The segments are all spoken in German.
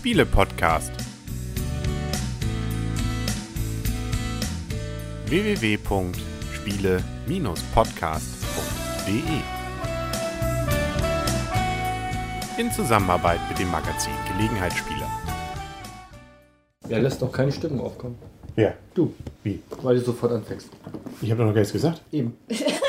Spiele-Podcast. www.spiele-podcast.de In Zusammenarbeit mit dem Magazin Gelegenheitsspieler. Er lässt doch keine Stimmen aufkommen. Wer? Du, Wie? weil du sofort anfängst. Ich habe doch noch gar nichts gesagt. Eben.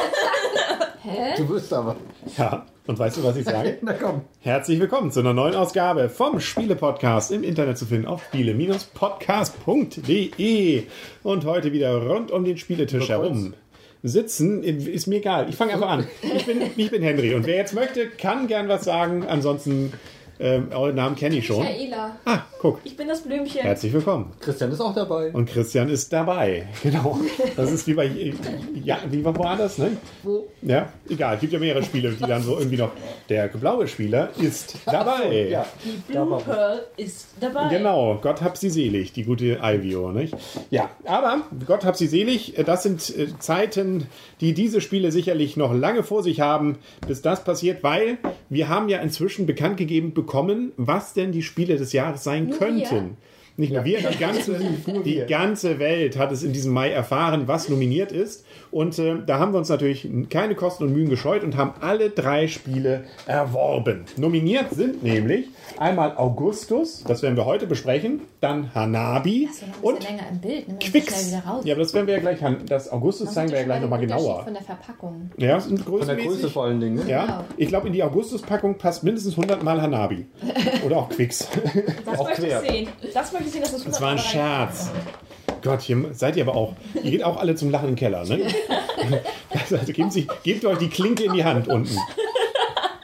Hä? Du wirst aber. Ja. Und weißt du, was ich sage? Na komm. Herzlich willkommen zu einer neuen Ausgabe vom Spiele-Podcast im Internet zu finden auf spiele-podcast.de. Und heute wieder rund um den Spieletisch herum. Sitzen, ist mir egal. Ich fange einfach an. Ich bin, ich bin Henry. Und wer jetzt möchte, kann gern was sagen. Ansonsten, ähm, euren Namen kenne ich schon. Michaela. Ah, guck. Ich bin das Blümchen. Herzlich willkommen. Christian ist auch dabei. Und Christian ist dabei. Genau. Das ist wie bei, ja, wie war woanders, ne? Wo? Ja, egal. Es gibt ja mehrere Spiele, die dann so irgendwie noch. Der blaue Spieler ist dabei. Ja, Die Blue Pearl ist dabei. Genau, Gott hab sie selig, die gute Ivio, nicht? Ja, aber Gott hab sie selig, das sind äh, Zeiten, die diese Spiele sicherlich noch lange vor sich haben, bis das passiert, weil wir haben ja inzwischen bekannt gegeben bekommen, was denn die Spiele des Jahres sein könnten. Nicht nur wir, die ganze, die ganze Welt hat es in diesem Mai erfahren, was nominiert ist. Und äh, da haben wir uns natürlich keine Kosten und Mühen gescheut und haben alle drei Spiele erworben. Nominiert sind nämlich einmal Augustus, das werden wir heute besprechen, dann Hanabi ein und länger im Bild. Nimm das Quicks. schnell wieder raus. Ja, aber das werden wir ja gleich, das Augustus Man zeigen wir ja gleich nochmal genauer. Von der Verpackung. Ja, von der Größe vor allen Dingen. Ne? Ja, Genau. ich glaube, in die Augustus-Packung passt mindestens 100 Mal Hanabi. Oder auch Quicks. Das Auch möchte quer. ich sehen. Das möchte ich sehen, dass das Das war ein Scherz. Gott, hier seid ihr aber auch. Ihr geht auch alle zum Lachen den Keller, ne? Also gebt, sich, gebt euch die Klinke in die Hand unten.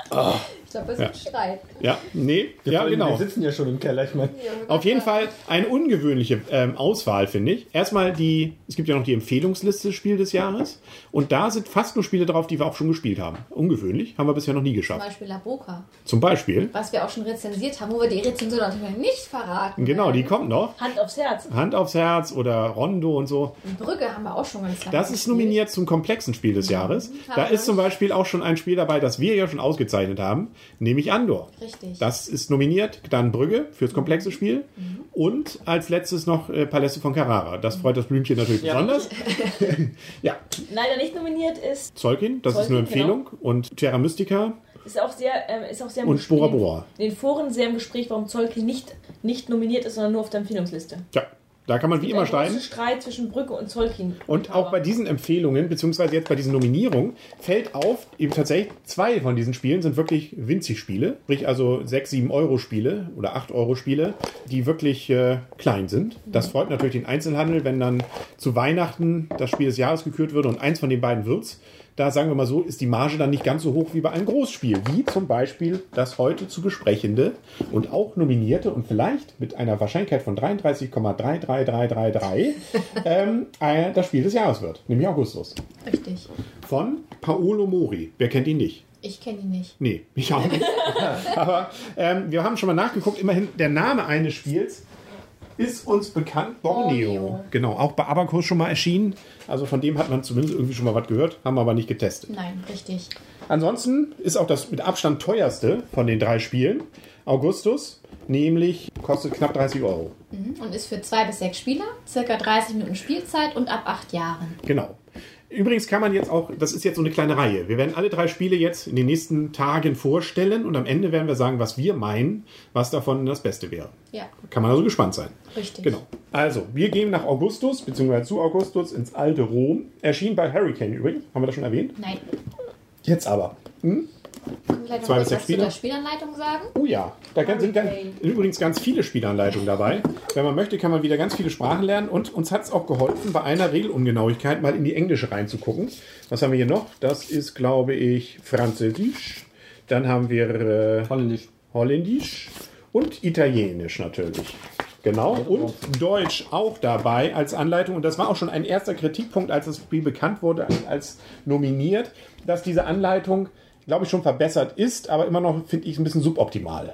Ich glaube, es ist ein Streit. Ja, nee, ja, Vor allem, genau. Wir sitzen ja schon im Keller. Ich meine, Auf jeden Fall eine ungewöhnliche ähm, Auswahl, finde ich. Erstmal die, es gibt ja noch die Empfehlungsliste Spiel des Jahres. Und da sind fast nur Spiele drauf, die wir auch schon gespielt haben. Ungewöhnlich, haben wir bisher noch nie Zum geschafft. Beispiel La Boca, Zum Beispiel, was wir auch schon rezensiert haben, wo wir die Rezension natürlich nicht verraten. genau, die kommt noch. Hand aufs Herz. Hand aufs Herz oder Rondo und so. Die Brücke haben wir auch schon ganz lange Das ist nominiert zum komplexen Spiel des Jahres. Da ist zum Beispiel auch schon ein Spiel dabei, das wir ja schon ausgezeichnet haben, nämlich Andor. Richtig. Das ist nominiert, dann Brügge fürs komplexe Spiel und als letztes noch äh, Paläste von Carrara. Das freut das Blümchen natürlich Ja. besonders. ja, Leider nicht nominiert ist, Zolkin, das ist eine Tzolk'in, Empfehlung und Terra Mystica ist auch sehr, ähm, ist auch sehr im und Bora Bora. In den Foren sehr im Gespräch, warum Zolki nicht, nicht nominiert ist, sondern nur auf der Empfehlungsliste. Ja, da kann man wie immer streiten. Streit zwischen Brücke und Zolkin. Und auch bei diesen Empfehlungen, beziehungsweise jetzt bei diesen Nominierungen, fällt auf, eben tatsächlich zwei von diesen Spielen sind wirklich winzig Spiele. Sprich also 6, 7 Euro Spiele oder 8 Euro Spiele, die wirklich äh, klein sind. Das freut natürlich den Einzelhandel, wenn dann zu Weihnachten das Spiel des Jahres gekürt wird und eins von den beiden wird's. Da sagen wir mal so, ist die Marge dann nicht ganz so hoch wie bei einem Großspiel, wie zum Beispiel das heute zu besprechende und auch nominierte und vielleicht mit einer Wahrscheinlichkeit von 33,33333 ähm, äh, das Spiel des Jahres wird, nämlich Augustus. Richtig. Von Paolo Mori. Wer kennt ihn nicht? Ich kenne ihn nicht. Nee, ich auch nicht. Aber ähm, wir haben schon mal nachgeguckt, immerhin der Name eines Spiels ist uns bekannt. Borneo. Borneo. Genau, auch bei Abacus schon mal erschienen. Also von dem hat man zumindest irgendwie schon mal was gehört, haben wir aber nicht getestet. Nein, richtig. Ansonsten ist auch das mit Abstand teuerste von den drei Spielen Augustus, nämlich kostet knapp 30 Euro. Mhm. Und ist für zwei bis sechs Spieler, circa 30 Minuten Spielzeit und ab acht Jahren. Genau. Übrigens kann man jetzt auch, das ist jetzt so eine kleine Reihe. Wir werden alle drei Spiele jetzt in den nächsten Tagen vorstellen und am Ende werden wir sagen, was wir meinen, was davon das Beste wäre. Ja, Kann man also gespannt sein. richtig. Genau. Also, wir gehen nach Augustus, beziehungsweise zu Augustus ins alte Rom. Erschien bei Hurricane übrigens. Haben wir das schon erwähnt? Nein. Jetzt aber. Können noch Zwei bis sechs was zu Spieler? der Spielanleitung sagen? Oh ja, da ganz- sind ganz, übrigens ganz viele Spielanleitungen dabei. Wenn man möchte, kann man wieder ganz viele Sprachen lernen. Und uns hat es auch geholfen, bei einer Regelungenauigkeit mal in die Englische reinzugucken. Was haben wir hier noch? Das ist, glaube ich, Französisch. Dann haben wir äh, holländisch. Holländisch und Italienisch natürlich. Genau. Und Deutsch auch dabei als Anleitung. Und das war auch schon ein erster Kritikpunkt, als das Spiel bekannt wurde, als nominiert, dass diese Anleitung, glaube ich, schon verbessert ist, aber immer noch, finde ich, ein bisschen suboptimal.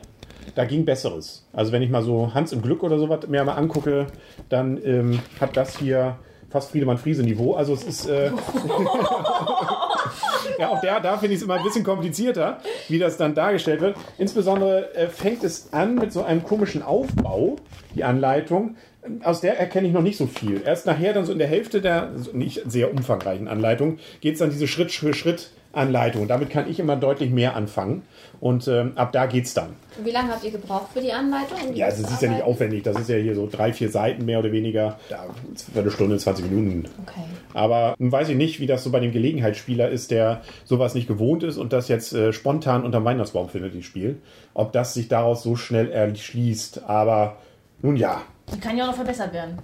Da ging Besseres. Also wenn ich mal so Hans im Glück oder sowas mir mal angucke, dann ähm, hat das hier fast Friedemann Friese Niveau. Also es ist. Äh, Ja, auch der, da finde ich es immer ein bisschen komplizierter, wie das dann dargestellt wird. Insbesondere äh, fängt es an mit so einem komischen Aufbau, die Anleitung. Aus der erkenne ich noch nicht so viel. Erst nachher, dann so in der Hälfte der nicht sehr umfangreichen Anleitung, geht es dann diese Schritt für Schritt Anleitung. Damit kann ich immer deutlich mehr anfangen. Und ähm, ab da geht's dann. Wie lange habt ihr gebraucht für die Anleitung? um die Ja, es ist ja nicht aufwendig. Das ist ja hier so drei, vier Seiten mehr oder weniger. Da, eine Stunde, 20 Minuten. Okay. Aber nun weiß ich nicht, wie das so bei dem Gelegenheitsspieler ist, der sowas nicht gewohnt ist und das jetzt äh, spontan unterm Weihnachtsbaum findet, die Spiel. Ob das sich daraus so schnell erschließt. Aber nun ja, Die kann ja auch noch verbessert werden.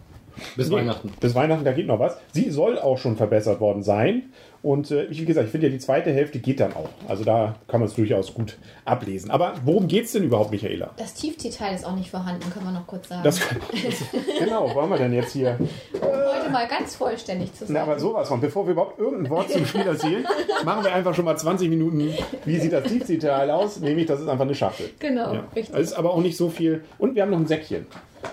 Bis Weihnachten. bis Weihnachten, da geht noch was. Sie soll auch schon verbessert worden sein. Und äh, wie gesagt, ich finde ja, die zweite Hälfte geht dann auch. Also da kann man es durchaus gut ablesen. Aber worum geht es denn überhaupt, Michaela? Das Tiefziehteil ist auch nicht vorhanden, können wir noch kurz sagen. Das, das, genau, wo haben wir denn jetzt hier? Heute mal ganz vollständig zu Na, sagen. aber sowas von. Bevor wir überhaupt irgendein Wort zum Spiel erzählen, machen wir einfach schon mal 20 Minuten, wie sieht das Tiefziehteil aus? Nämlich, das ist einfach eine Schachtel. Genau, Ja. richtig. Das ist aber auch nicht so viel. Und wir haben noch ein Säckchen.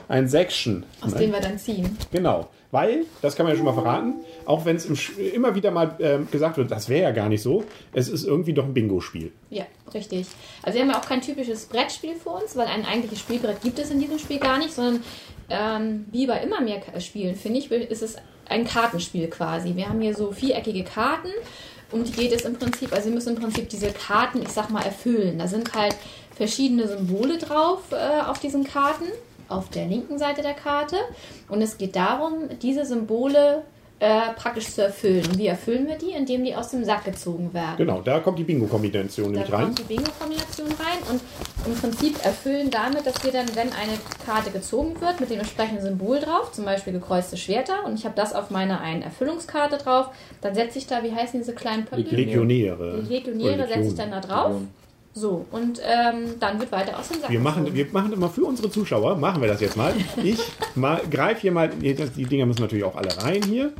Ein Säckchen. Aus dem wir dann ziehen. Genau. Weil, das kann man ja schon mal verraten, auch wenn es im immer wieder mal ähm, gesagt wird, das wäre ja gar nicht so, es ist irgendwie doch ein Bingo-Spiel. Ja, richtig. Also wir haben ja auch kein typisches Brettspiel für uns, weil ein eigentliches Spielbrett gibt es in diesem Spiel gar nicht, sondern ähm, wie bei immer mehr Spielen, finde ich, ist es ein Kartenspiel quasi. Wir haben hier so viereckige Karten, um die geht es im Prinzip, also wir müssen im Prinzip diese Karten, ich sag mal, erfüllen. Da sind halt verschiedene Symbole drauf äh, auf diesen Karten, auf der linken Seite der Karte. Und es geht darum, diese Symbole äh, praktisch zu erfüllen. Und wie erfüllen wir die? Indem die aus dem Sack gezogen werden. Genau, da kommt die Bingo-Kombination Da nämlich rein. kommt die Bingo-Kombination rein und im Prinzip erfüllen damit, dass wir dann, wenn eine Karte gezogen wird, mit dem entsprechenden Symbol drauf, zum Beispiel gekreuzte Schwerter, und ich habe das auf meiner einen Erfüllungskarte drauf, dann setze ich da, wie heißen diese kleinen Pöppel? Legionäre. Die Legionäre Oder setze ich dann da drauf. So, und ähm, dann wird weiter aus dem Sack Wir machen, wir machen immer für unsere Zuschauer, machen wir das jetzt mal. Ich mal, greife hier mal, die Dinger müssen natürlich auch alle rein hier.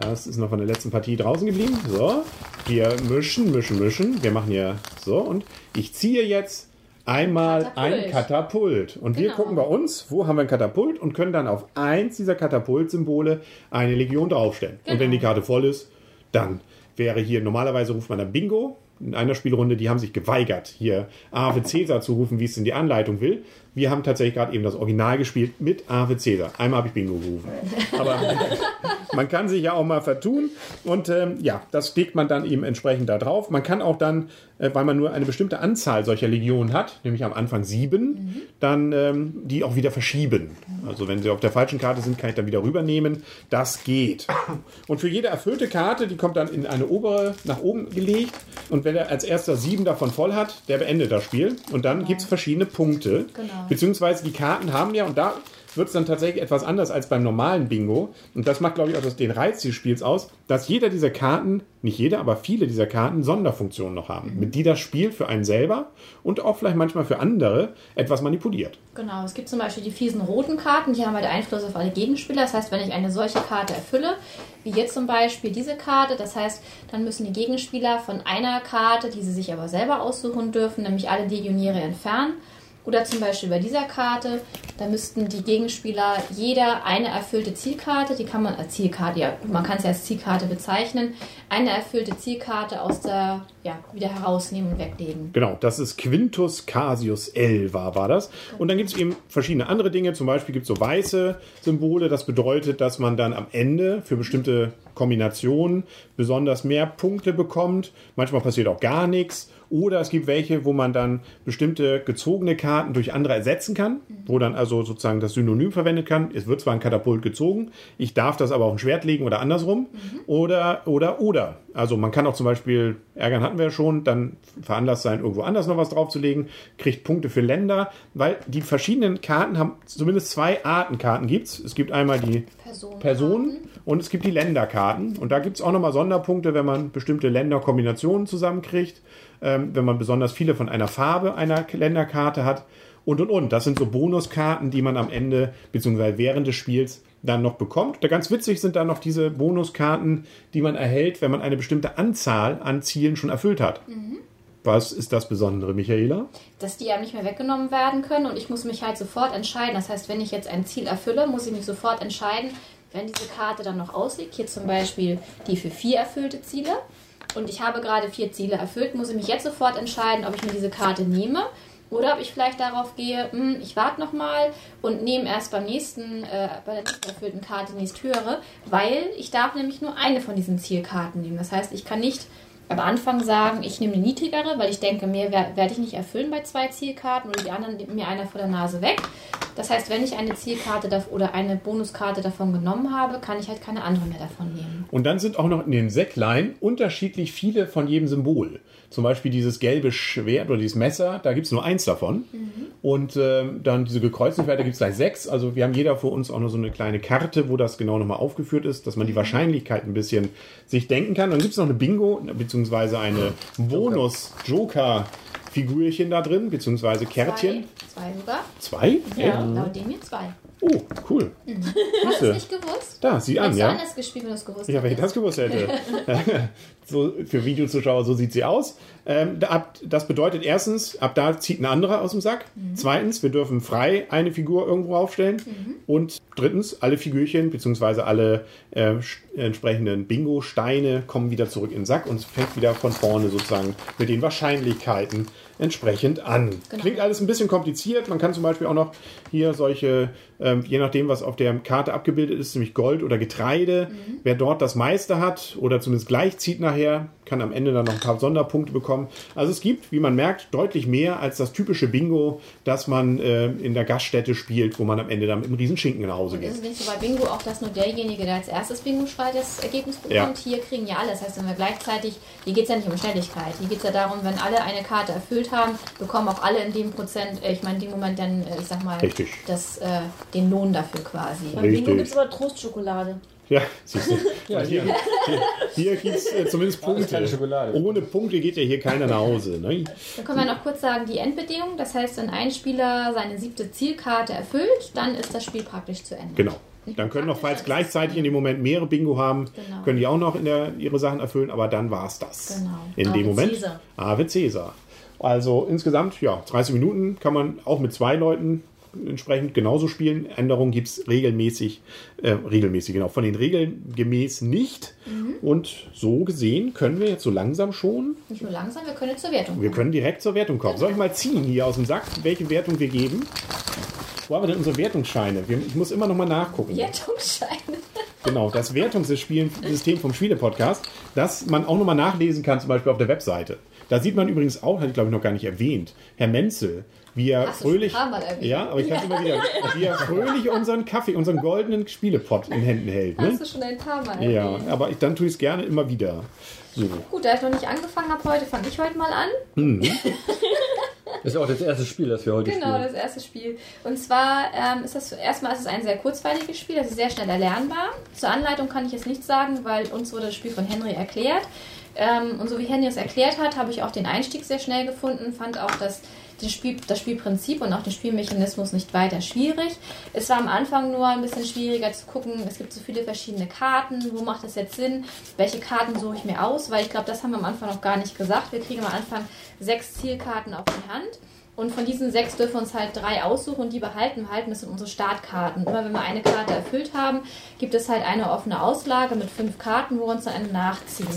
Das ist noch von der letzten Partie draußen geblieben. So, wir mischen, mischen, mischen. Wir machen hier so und ich ziehe jetzt einmal Katapult. ein Katapult. Und wir Genau. gucken bei uns, wo haben wir ein Katapult und können dann auf eins dieser Katapultsymbole eine Legion draufstellen. Und wenn Genau. die Karte voll ist, dann wäre hier, normalerweise ruft man dann Bingo. In einer Spielrunde, die haben sich geweigert, hier Ave Caesar zu rufen, wie es in die Anleitung will. Wir haben tatsächlich gerade eben das Original gespielt mit Ave Caesar. Einmal habe ich Bingo gerufen. Aber man kann sich ja auch mal vertun. Und ähm, ja, das legt man dann eben entsprechend da drauf. Man kann auch dann, äh, weil man nur eine bestimmte Anzahl solcher Legionen hat, nämlich am Anfang sieben, dann ähm, die auch wieder verschieben. Also wenn sie auf der falschen Karte sind, kann ich dann wieder rübernehmen. Das geht. Und für jede erfüllte Karte, die kommt dann in eine obere nach oben gelegt. Und wenn er als erster sieben davon voll hat, der beendet das Spiel. Und dann gibt es verschiedene Punkte. Genau. Beziehungsweise die Karten haben ja, und da wird es dann tatsächlich etwas anders als beim normalen Bingo. Und das macht, glaube ich, auch das, den Reiz des Spiels aus, dass jeder dieser Karten, nicht jeder, aber viele dieser Karten Sonderfunktionen noch haben, mit die das Spiel für einen selber und auch vielleicht manchmal für andere etwas manipuliert. Genau, es gibt zum Beispiel die fiesen roten Karten, die haben halt Einfluss auf alle Gegenspieler. Das heißt, wenn ich eine solche Karte erfülle, wie jetzt zum Beispiel diese Karte, das heißt, dann müssen die Gegenspieler von einer Karte, die sie sich aber selber aussuchen dürfen, nämlich alle Legionäre entfernen. Oder zum Beispiel bei dieser Karte, da müssten die Gegenspieler jeder eine erfüllte Zielkarte, die kann man als Zielkarte, ja, man kann es ja als Zielkarte bezeichnen, eine erfüllte Zielkarte aus der, ja, wieder herausnehmen und weglegen. Genau, das ist Quintus Casius Elva, war das. Und dann gibt es eben verschiedene andere Dinge. Zum Beispiel gibt es so weiße Symbole. Das bedeutet, dass man dann am Ende für bestimmte Kombinationen besonders mehr Punkte bekommt. Manchmal passiert auch gar nichts. Oder es gibt welche, wo man dann bestimmte gezogene Karten durch andere ersetzen kann, wo dann also sozusagen das Synonym verwendet kann. Es wird zwar ein Katapult gezogen, ich darf das aber auf ein Schwert legen oder andersrum. Oder, oder, oder. Also man kann auch zum Beispiel, Ärgern hatten wir ja schon, dann veranlasst sein, irgendwo anders noch was draufzulegen, kriegt Punkte für Länder, weil die verschiedenen Karten haben, zumindest zwei Arten Karten gibt's. Es gibt einmal die Personen. Personen und es gibt die Länderkarten. Und da gibt es auch nochmal Sonderpunkte, wenn man bestimmte Länderkombinationen zusammenkriegt, ähm, wenn man besonders viele von einer Farbe einer Länderkarte hat und und und. Das sind so Bonuskarten, die man am Ende bzw. während des Spiels dann noch bekommt. Da ganz witzig sind dann noch diese Bonuskarten, die man erhält, wenn man eine bestimmte Anzahl an Zielen schon erfüllt hat. Was ist das Besondere, Michaela? dass die ja nicht mehr weggenommen werden können und ich muss mich halt sofort entscheiden. Das heißt, wenn ich jetzt ein Ziel erfülle, muss ich mich sofort entscheiden, wenn diese Karte dann noch ausliegt, hier zum Beispiel die für vier erfüllte Ziele, und ich habe gerade vier Ziele erfüllt, muss ich mich jetzt sofort entscheiden, ob ich mir diese Karte nehme oder ob ich vielleicht darauf gehe, hm, ich warte nochmal und nehme erst beim nächsten, äh, bei der nächsten erfüllten Karte die nächsthöhere, weil ich darf nämlich nur eine von diesen Zielkarten nehmen. Das heißt, ich kann nicht am Anfang sagen, ich nehme eine niedrigere, weil ich denke, mehr wer- werde ich nicht erfüllen bei zwei Zielkarten oder die anderen nimmt mir einer vor der Nase weg. Das heißt, wenn ich eine Zielkarte oder eine Bonuskarte davon genommen habe, kann ich halt keine andere mehr davon nehmen. Und dann sind auch noch in den Säcklein unterschiedlich viele von jedem Symbol. Zum Beispiel dieses gelbe Schwert oder dieses Messer, da gibt es nur eins davon. Und ähm, dann diese gekreuzten Schwerter gibt es gleich sechs. Also wir haben jeder für uns auch noch so eine kleine Karte, wo das genau nochmal aufgeführt ist, dass man die Wahrscheinlichkeit ein bisschen sich denken kann. Dann gibt es noch eine Bingo, beziehungsweise eine Bonus-Joker-Figürchen da drin, beziehungsweise Kärtchen. Zwei, zwei sogar. Zwei? Ja. Echt? Laut dem hier zwei. Oh, cool. Hast du nicht gewusst? Da, sieh an, ja. anders gespielt, wenn du es gewusst Ja, wenn ich das gewusst hätte. so, für Videozuschauer, so sieht sie aus. Ähm, ab, das bedeutet erstens, ab da zieht ein anderer aus dem Sack. Zweitens, wir dürfen frei eine Figur irgendwo aufstellen. Und drittens, alle Figürchen bzw. alle äh, entsprechenden Bingo-Steine kommen wieder zurück in den Sack und es fängt wieder von vorne sozusagen mit den Wahrscheinlichkeiten entsprechend an. Genau. Klingt alles ein bisschen kompliziert. Man kann zum Beispiel auch noch hier solche, ähm, je nachdem, was auf der Karte abgebildet ist, nämlich Gold oder Getreide. Wer dort das meiste hat oder zumindest gleich zieht nachher, kann am Ende dann noch ein paar Sonderpunkte bekommen. Also es gibt, wie man merkt, deutlich mehr als das typische Bingo, das man äh, in der Gaststätte spielt, wo man am Ende dann mit einem riesen Schinken nach Hause Und geht. ist es nicht so bei Bingo auch, dass nur derjenige, der als erstes Bingo schreit, das Ergebnis bekommt? Ja. Hier kriegen ja alle. Das heißt, wenn wir gleichzeitig, hier geht es ja nicht um Schnelligkeit. Hier geht es ja darum, wenn alle eine Karte erfüllt haben, bekommen auch alle in dem Prozent, äh, ich meine, in dem Moment dann, äh, ich sag mal, Richtig. Das, äh, den Lohn dafür quasi. Beim Bingo gibt es aber Trostschokolade. Ja, siehst du. Ja, hier hier. gibt es äh, zumindest Punkte. Ohne Punkte geht ja hier keiner nach Hause. Ne? Dann können wir noch kurz sagen, die Endbedingung. Das heißt, wenn ein Spieler seine siebte Zielkarte erfüllt, dann ist das Spiel praktisch zu Ende. Genau. Dann können noch, falls gleichzeitig in dem Moment mehrere Bingo haben, Genau. können die auch noch in der, ihre Sachen erfüllen, aber dann war es das. Genau. In Ave dem Moment. Caesar. Ave Cäsar. Also insgesamt, ja, 30 Minuten kann man auch mit zwei Leuten entsprechend genauso spielen. Änderungen gibt es regelmäßig, äh, regelmäßig, genau, von den Regeln gemäß nicht. Mhm. Und so gesehen können wir jetzt so langsam schon, Nicht nur langsam, wir können zur Wertung wir kommen. können direkt zur Wertung kommen. Soll ich mal ziehen hier aus dem Sack, welche Wertung wir geben? Wo haben wir denn unsere Wertungsscheine? Wir, ich muss immer noch mal nachgucken. Wertungsscheine. Genau, das Wertungssystem vom Spiele-Podcast, das man auch nochmal nachlesen kann, zum Beispiel auf der Webseite. Da sieht man übrigens auch, hatte ich glaube ich noch gar nicht erwähnt, Herr Menzel, wie er Hast fröhlich. ein paar Mal erwähnt. Ja, aber ich kann immer wieder. Wie er fröhlich unseren Kaffee, unseren goldenen Spielepot in Händen hält. Ne? Hast du schon ein paar Mal Ja, erwähnt. aber ich, dann tue ich es gerne immer wieder. So. Gut, da ich noch nicht angefangen habe heute, fange ich heute mal an. Das ist auch das erste Spiel, das wir heute Genau, spielen. das erste Spiel. Und zwar ähm, ist das erstmal ist es ein sehr kurzweiliges Spiel, das ist sehr schnell erlernbar. Zur Anleitung kann ich jetzt nichts sagen, weil uns wurde das Spiel von Henry erklärt. Ähm, und so wie Henry es erklärt hat, habe ich auch den Einstieg sehr schnell gefunden, fand auch das, den Spiel, das Spielprinzip und auch den Spielmechanismus nicht weiter schwierig. Es war am Anfang nur ein bisschen schwieriger zu gucken, es gibt so viele verschiedene Karten, wo macht es jetzt Sinn, welche Karten suche ich mir aus, weil ich glaube, das haben wir am Anfang noch gar nicht gesagt. Wir kriegen am Anfang sechs Zielkarten auf die Hand. Und von diesen sechs dürfen wir uns halt drei aussuchen und die behalten wir halten. Das sind unsere Startkarten. Immer wenn wir eine Karte erfüllt haben, gibt es halt eine offene Auslage mit fünf Karten, wo wir uns dann eine nachziehen.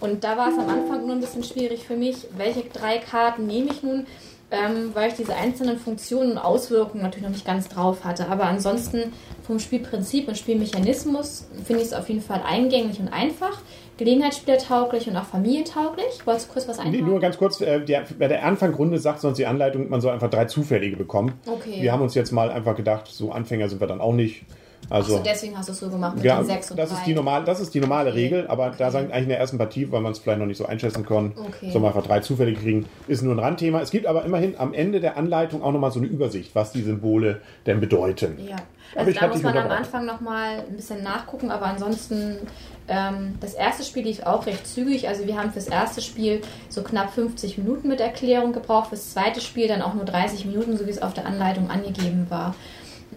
Und da war es am Anfang nur ein bisschen schwierig für mich, welche drei Karten nehme ich nun, ähm, weil ich diese einzelnen Funktionen und Auswirkungen natürlich noch nicht ganz drauf hatte. Aber ansonsten vom Spielprinzip und Spielmechanismus finde ich es auf jeden Fall eingängig und einfach, gelegenheitsspielertauglich und auch familientauglich. Wolltest du kurz was Nee, einbauen? nur ganz kurz, äh, der, bei der Anfangrunde sagt sonst die Anleitung, man soll einfach drei zufällige bekommen. Okay. Wir haben uns jetzt mal einfach gedacht, so Anfänger sind wir dann auch nicht. Also, Achso, deswegen hast du es so gemacht mit ja, den sechs und das drei. ist, die normal, das ist die normale. Regel, aber da Okay. sagen eigentlich in der ersten Partie, weil man es vielleicht noch nicht so einschätzen kann, Okay. soll man einfach drei Zufälle kriegen, ist nur ein Randthema. Es gibt aber immerhin am Ende der Anleitung auch nochmal so eine Übersicht, was die Symbole denn bedeuten. Ja, also da muss man am. Anfang nochmal ein bisschen nachgucken, aber ansonsten, ähm, das erste Spiel lief auch recht zügig. Also wir haben fürs erste Spiel so knapp 50 Minuten mit Erklärung gebraucht, fürs zweite Spiel dann auch nur 30 Minuten, so wie es auf der Anleitung angegeben war.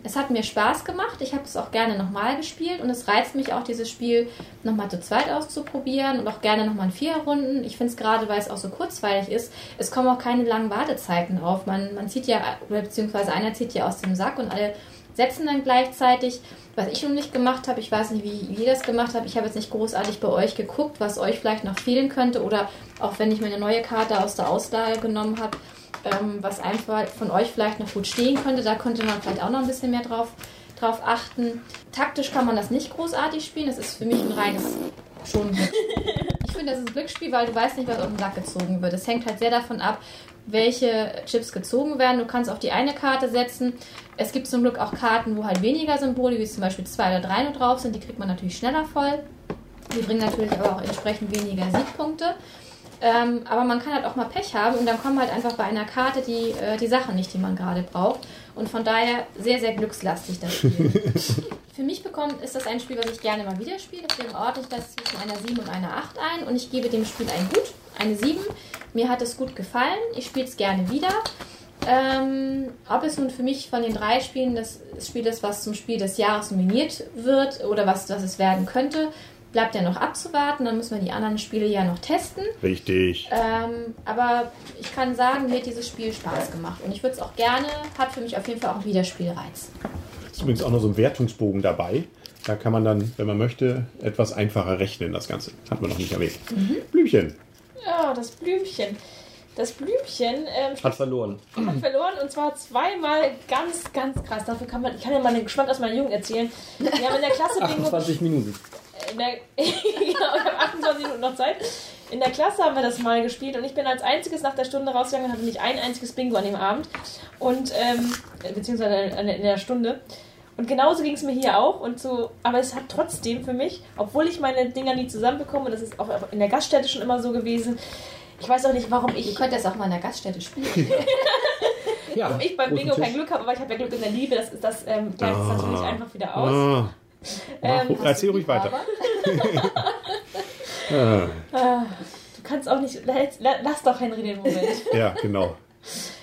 Es hat mir Spaß gemacht, ich habe es auch gerne nochmal gespielt und es reizt mich auch, dieses Spiel nochmal zu zweit auszuprobieren und auch gerne nochmal in vier Runden. Ich finde es gerade, weil es auch so kurzweilig ist, es kommen auch keine langen Wartezeiten auf. Man, man zieht ja, beziehungsweise einer zieht ja aus dem Sack und alle setzen dann gleichzeitig. Was ich noch nicht gemacht habe, ich weiß nicht, wie ihr das gemacht habt. Ich habe jetzt nicht großartig bei euch geguckt, was euch vielleicht noch fehlen könnte oder auch wenn ich mir eine neue Karte aus der Ausleihe genommen habe, ähm, was einfach von euch vielleicht noch gut stehen könnte. Da könnte man vielleicht auch noch ein bisschen mehr drauf, drauf achten. Taktisch kann man das nicht großartig spielen. Das ist für mich ein reines schon. Ich finde, das ist ein Glücksspiel, weil du weißt nicht, was auf den Sack gezogen wird. Es hängt halt sehr davon ab, welche Chips gezogen werden. Du kannst auf die eine Karte setzen. Es gibt zum Glück auch Karten, wo halt weniger Symbole, wie zum Beispiel zwei oder drei nur drauf sind. Die kriegt man natürlich schneller voll. Die bringen natürlich aber auch entsprechend weniger Siegpunkte. Ähm, aber man kann halt auch mal Pech haben und dann kommen halt einfach bei einer Karte die, äh, die Sachen nicht, die man gerade braucht. Und von daher sehr, sehr glückslastig das Spiel. Für mich bekommt, ist das ein Spiel, was ich gerne mal wieder spiele. Deswegen ordne ich das zwischen einer 7 und einer 8 ein und ich gebe dem Spiel ein Gut, eine 7. Mir hat es gut gefallen. Ich spiele es gerne wieder. Ähm, ob es nun für mich von den drei Spielen das Spiel ist, was zum Spiel des Jahres nominiert wird oder was, was es werden könnte, bleibt ja noch abzuwarten. Dann müssen wir die anderen Spiele ja noch testen. Richtig. Ähm, aber ich kann sagen, mir hat dieses Spiel Spaß gemacht. Und ich würde es auch gerne, hat für mich auf jeden Fall auch einen Wiederspielreiz. Ist übrigens auch noch so ein Wertungsbogen dabei. Da kann man dann, wenn man möchte, etwas einfacher rechnen, das Ganze. Hat man noch nicht erwähnt. Blümchen. Ja, das Blümchen. Das Blümchen ähm, Hat verloren. hat verloren und zwar zweimal ganz, ganz krass. Dafür kann man, ich kann ja mal den Geschmack aus meiner Jugend erzählen. Wir haben in der Klasse Bingo 28 Minuten. In der, genau, ich habe 28 Minuten noch Zeit. In der Klasse haben wir das mal gespielt und ich bin als einziges nach der Stunde rausgegangen und hatte nicht ein einziges Bingo an dem Abend. Und, ähm, beziehungsweise in der Stunde. Und genauso ging es mir hier auch. Und so, aber es hat trotzdem für mich, obwohl ich meine Dinger nie zusammenbekomme, das ist auch in der Gaststätte schon immer so gewesen, ich weiß auch nicht, warum Ihr ich, könnt das auch mal in der Gaststätte spielen. Ja, warum ich beim Bingo kein. Glück habe, aber ich habe ja Glück in der Liebe. Das, ist das ähm, gleicht es natürlich einfach wieder aus. Ah, Ähm, erzähl ruhig weiter. Ah, Du kannst auch nicht. Lass, lass doch Henry den Moment. ja, genau.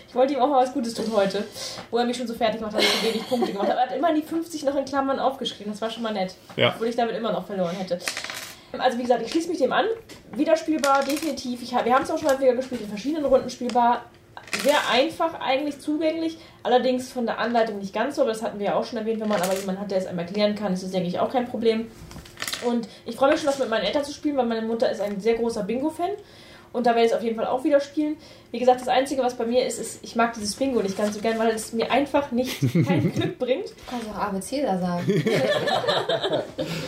Ich wollte ihm auch mal was Gutes tun heute, wo er mich schon so fertig gemacht hat, dass ich so wenig Punkte gemacht habe. Er hat immer die 50 noch in Klammern aufgeschrieben. Das war schon mal nett. Ja. Obwohl ich damit immer noch verloren hätte. Also wie gesagt, ich schließe mich dem an. Wiederspielbar, definitiv. Ich, hab- wir haben es auch schon häufiger gespielt, in verschiedenen Runden spielbar. Sehr einfach eigentlich zugänglich, allerdings von der Anleitung nicht ganz so, aber das hatten wir ja auch schon erwähnt. Wenn man aber jemanden hat, der es einem erklären kann, ist das, denke ich, auch kein Problem. Und ich freue mich schon, das mit meinen Eltern zu spielen, weil meine Mutter ist ein sehr großer Bingo-Fan. Und da werde ich es auf jeden Fall auch wieder spielen. Wie gesagt, das Einzige, was bei mir ist, ist, ich mag dieses Bingo nicht ganz so gern, weil es mir einfach nicht kein Glück bringt. Du kannst auch ABC da sagen.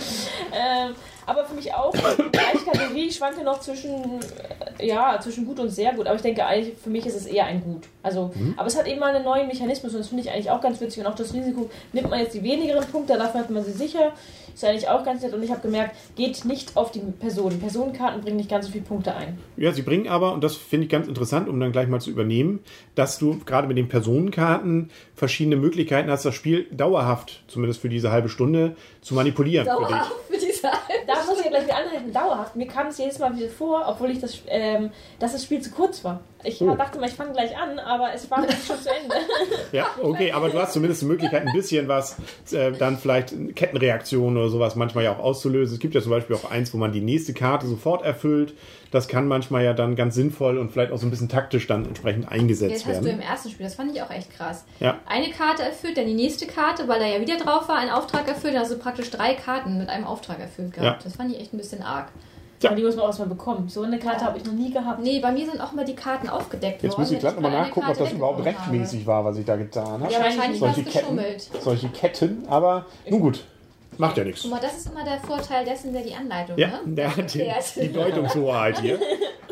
Ähm, aber für mich auch die gleiche Kategorie. Ich schwanke noch zwischen, äh, ja, zwischen gut und sehr gut. Aber ich denke eigentlich, für mich ist es eher ein Gut. Also, aber es hat eben mal einen neuen Mechanismus und das finde ich eigentlich auch ganz witzig. Und auch das Risiko, nimmt man jetzt die wenigeren Punkte, dafür hat man sie sicher. Ist eigentlich auch ganz nett. Und ich habe gemerkt, geht nicht auf die Personen. Personenkarten bringen nicht ganz so viele Punkte ein. Ja, sie bringen aber, und das finde ich ganz interessant, um dann gleich mal zu übernehmen, dass du gerade mit den Personenkarten verschiedene Möglichkeiten hast, das Spiel dauerhaft, zumindest für diese halbe Stunde, zu manipulieren. Für dich. Dauerhaft für diese Da muss ich ja gleich wieder anhalten, dauerhaft. Mir kam es jedes Mal wieder vor, obwohl ich das, ähm, dass das Spiel zu kurz war. Ich Oh. dachte mal, ich fange gleich an, aber es war schon zu Ende. Ja, okay, aber du hast zumindest die Möglichkeit, ein bisschen was, äh, dann vielleicht Kettenreaktionen oder sowas manchmal ja auch auszulösen. Es gibt ja zum Beispiel auch eins, wo man die nächste Karte sofort erfüllt. Das kann manchmal ja dann ganz sinnvoll und vielleicht auch so ein bisschen taktisch dann entsprechend Das eingesetzt hast du im werden. ersten Spiel, das fand ich auch echt krass. Ja. Eine Karte erfüllt, dann die nächste Karte, weil da ja wieder drauf war, ein Auftrag erfüllt, du praktisch drei Karten mit einem Auftrag erfüllt gehabt. Ja. Das fand ich echt ein bisschen arg. Aber die muss man auch erstmal bekommen. So eine Karte habe ich noch nie gehabt. Nee, bei mir sind auch mal die Karten aufgedeckt Jetzt worden. muss ich gleich nochmal nachgucken, ob das überhaupt weggenommen habe. rechtmäßig war, was ich da getan habe. Ja, wahrscheinlich solche Ketten, geschummelt. solche Ketten, aber nun gut, macht ja nichts. Guck mal, das ist immer der Vorteil dessen, der die Anleitung, Ja, ne? der hat die, die Deutungshoheit hier.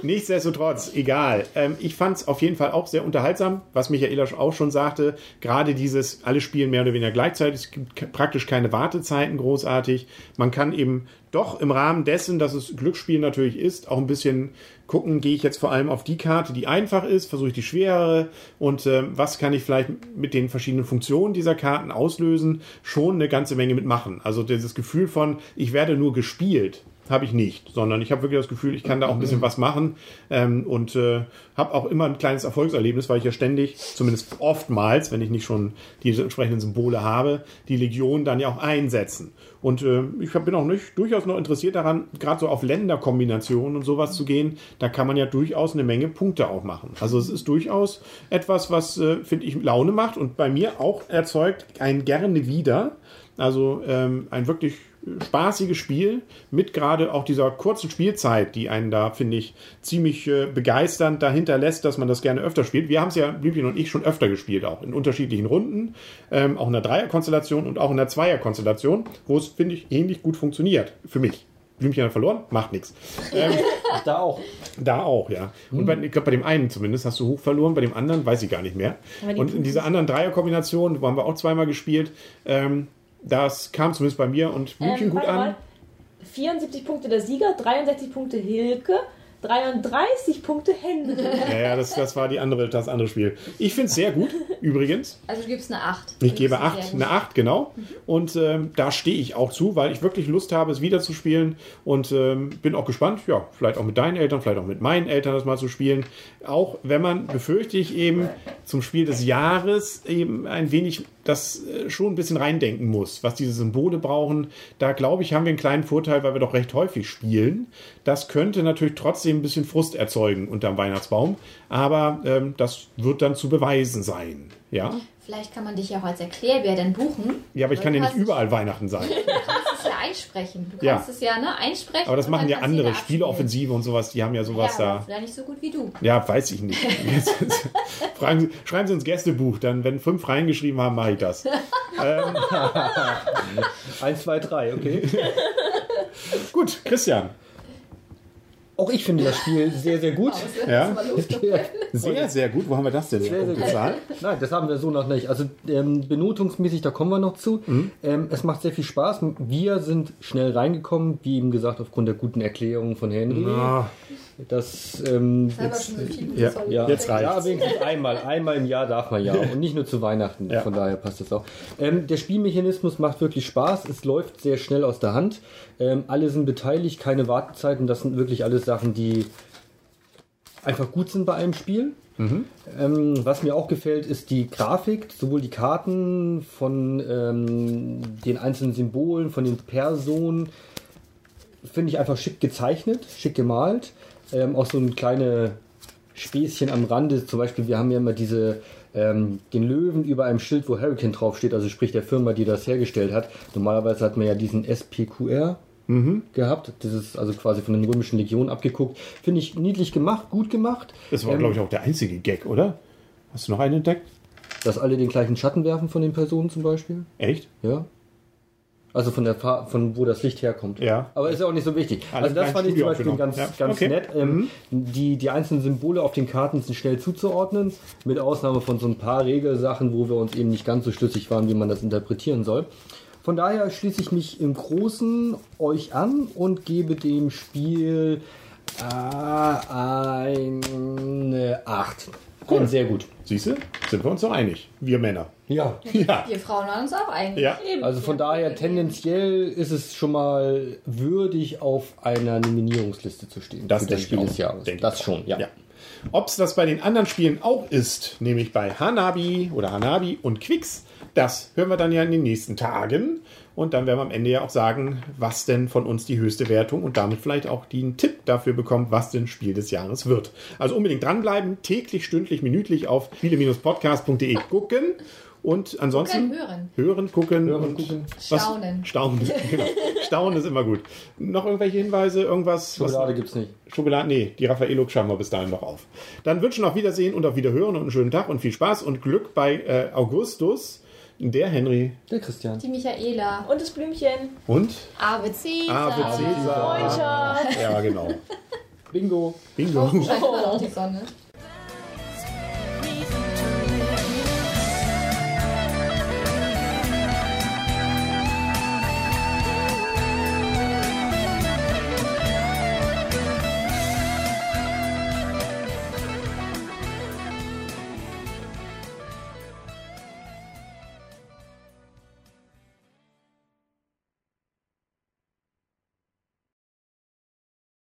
Nichtsdestotrotz, egal. Ähm, ich fand es auf jeden Fall auch sehr unterhaltsam, was Michaela auch schon sagte. Gerade dieses, alle spielen mehr oder weniger gleichzeitig. Es gibt praktisch keine Wartezeiten großartig. Man kann eben doch im Rahmen dessen, dass es Glücksspiel natürlich ist, auch ein bisschen gucken, gehe ich jetzt vor allem auf die Karte, die einfach ist, versuche ich die schwerere und ähm, was kann ich vielleicht mit den verschiedenen Funktionen dieser Karten auslösen, schon eine ganze Menge mitmachen. Also dieses Gefühl von, ich werde nur gespielt, habe ich nicht, sondern ich habe wirklich das Gefühl, ich kann da auch ein bisschen was machen ähm, und äh, habe auch immer ein kleines Erfolgserlebnis, weil ich ja ständig, zumindest oftmals, wenn ich nicht schon die entsprechenden Symbole habe, die Legion dann ja auch einsetzen. Und äh, ich bin auch nicht durchaus noch interessiert daran, gerade so auf Länderkombinationen und sowas zu gehen. Da kann man ja durchaus eine Menge Punkte auch machen. Also es ist durchaus etwas, was, äh, finde ich, Laune macht und bei mir auch erzeugt ein gerne wieder. Also ähm, ein wirklich spaßiges Spiel mit gerade auch dieser kurzen Spielzeit, die einen da, finde ich, ziemlich äh, begeisternd dahinter lässt, dass man das gerne öfter spielt. Wir haben es ja, Blümchen und ich, schon öfter gespielt, auch in unterschiedlichen Runden, ähm, auch in der Dreierkonstellation und auch in der Zweierkonstellation, wo es, finde ich, ähnlich gut funktioniert. Für mich. Blümchen hat verloren, macht nichts. Ähm, Da auch. da auch, ja. Und bei, ich glaube, bei dem einen zumindest hast du hoch verloren, bei dem anderen weiß ich gar nicht mehr. Und in dieser anderen Dreierkombination, wo haben wir auch zweimal gespielt, ähm, das kam zumindest bei mir und Blümchen Ähm, gut an. mal. 74 Punkte der Sieger, 63 Punkte Hilke, 33 Punkte Henry. Ja, ja, das, das war die andere, das andere Spiel. Ich finde es sehr gut, übrigens. Also du gibst eine 8. Ich gebe 8, eine 8, genau. Und ähm, da stehe ich auch zu, weil ich wirklich Lust habe, es wieder zu spielen. Und ähm, bin auch gespannt, ja, vielleicht auch mit deinen Eltern, vielleicht auch mit meinen Eltern das mal zu spielen. Auch wenn man, befürchte ich eben, zum Spiel des Jahres eben ein wenig das äh, schon ein bisschen reindenken muss, was diese Symbole brauchen. Da glaube ich, haben wir einen kleinen Vorteil, weil wir doch recht häufig spielen. Das könnte natürlich trotzdem ein bisschen Frust erzeugen unterm Weihnachtsbaum. Aber ähm, das wird dann zu beweisen sein. Ja? Vielleicht kann man dich ja auch als Erklärbär dann buchen. Ja, aber ich kann ja nicht überall Weihnachten sein. Du kannst es ja einsprechen. Du Ja. kannst es ja ne, einsprechen. Aber das machen ja andere. Spieleoffensive und sowas, die haben ja sowas Ja, aber da. vielleicht nicht so gut wie du. Ja, weiß ich nicht. Sie, schreiben Sie ins Gästebuch, dann, wenn fünf reingeschrieben haben, mache ich das. Eins, zwei, drei, okay. Gut, Christian. Auch ich finde das Spiel sehr, sehr gut. Ja, sehr, sehr gut. Wo haben wir das denn? Sehr, sehr gut. Punktzahl? Nein, das haben wir so noch nicht. Also ähm, benotungsmäßig, da kommen wir noch zu. Ähm, es macht sehr viel Spaß. Wir sind schnell reingekommen, wie eben gesagt, aufgrund der guten Erklärung von Henry. Ah, Das ähm, Das jetzt. Ja. Ja, Jetzt reicht's. ja, wenigstens einmal. Einmal im Jahr darf man ja. Und nicht nur zu Weihnachten. Ja. Von daher passt das auch. Ähm, der Spielmechanismus macht wirklich Spaß. Es läuft sehr schnell aus der Hand. Ähm, alle sind beteiligt, keine Wartezeiten. Das sind wirklich alles Sachen, die einfach gut sind bei einem Spiel. Ähm, was mir auch gefällt, ist die Grafik, sowohl die Karten von ähm, den einzelnen Symbolen, von den Personen, finde ich einfach schick gezeichnet, schick gemalt. Ähm, auch so ein kleine Späßchen am Rande, zum Beispiel, wir haben ja immer diese ähm, den Löwen über einem Schild, wo Hurricane draufsteht, also sprich der Firma, die das hergestellt hat. Normalerweise hat man ja diesen SPQR gehabt, das ist also quasi von den römischen Legionen abgeguckt. Finde ich niedlich gemacht, gut gemacht. das war, Ähm, glaube ich, auch der einzige Gag, oder? Hast du noch einen entdeckt? Dass alle den gleichen Schatten werfen von den Personen zum Beispiel. Echt? Ja. Also von der Fa von wo das Licht herkommt. Ja. Aber ist ja auch nicht so wichtig. Alles also das fand ich Studio zum Beispiel ganz, aufgenommen. ganz Ja. Okay. nett. Ähm, die, die einzelnen Symbole auf den Karten sind schnell zuzuordnen, mit Ausnahme von so ein paar Regelsachen, wo wir uns eben nicht ganz so schlüssig waren, wie man das interpretieren soll. Von daher schließe ich mich im Großen euch an und gebe dem Spiel äh, eine 8. Cool. Sehr gut. Siehst du? Sind wir uns doch einig. Wir Männer. Ja. Ja. Wir Frauen waren uns auch eigentlich. Ja. Eben. Also von daher tendenziell ist es schon mal würdig, auf einer Nominierungsliste zu stehen. Das für das Spiel des auch. Jahres. Denke das schon, ja. Ja. Ob es das bei den anderen Spielen auch ist, nämlich bei Hanabi oder Hanabi und Quicks, das hören wir dann ja in den nächsten Tagen. Und dann werden wir am Ende ja auch sagen, was denn von uns die höchste Wertung und damit vielleicht auch den Tipp dafür bekommt, was denn Spiel des Jahres wird. Also unbedingt dranbleiben, täglich, stündlich, minütlich auf spiele-podcast.de gucken. Und ansonsten Gucken, hören. hören, gucken Hören, und gucken. Was? Staunen. Staunen, genau. Staunen ist immer gut. Noch irgendwelche Hinweise, irgendwas? was- Schokolade gibt's nicht. Schokolade, nee, die Raffaello schauen wir bis dahin noch auf. Dann wünschen auf Wiedersehen und auf Wiederhören und einen schönen Tag und viel Spaß und Glück bei äh, Augustus, der Henry Der Christian. Die Michaela. Und das Blümchen. und. Ave Caesar. Freundschaft. Ja, genau. Bingo. Bingo. Immer noch die Sonne.